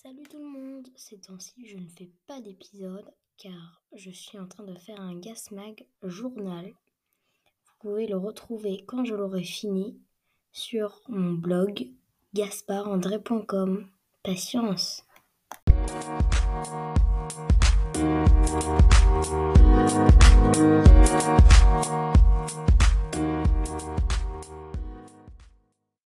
Salut tout le monde, ces temps-ci je ne fais pas d'épisode car je suis en train de faire un Gasmag journal. Vous pouvez le retrouver quand je l'aurai fini sur mon blog gasparandré.com. Patience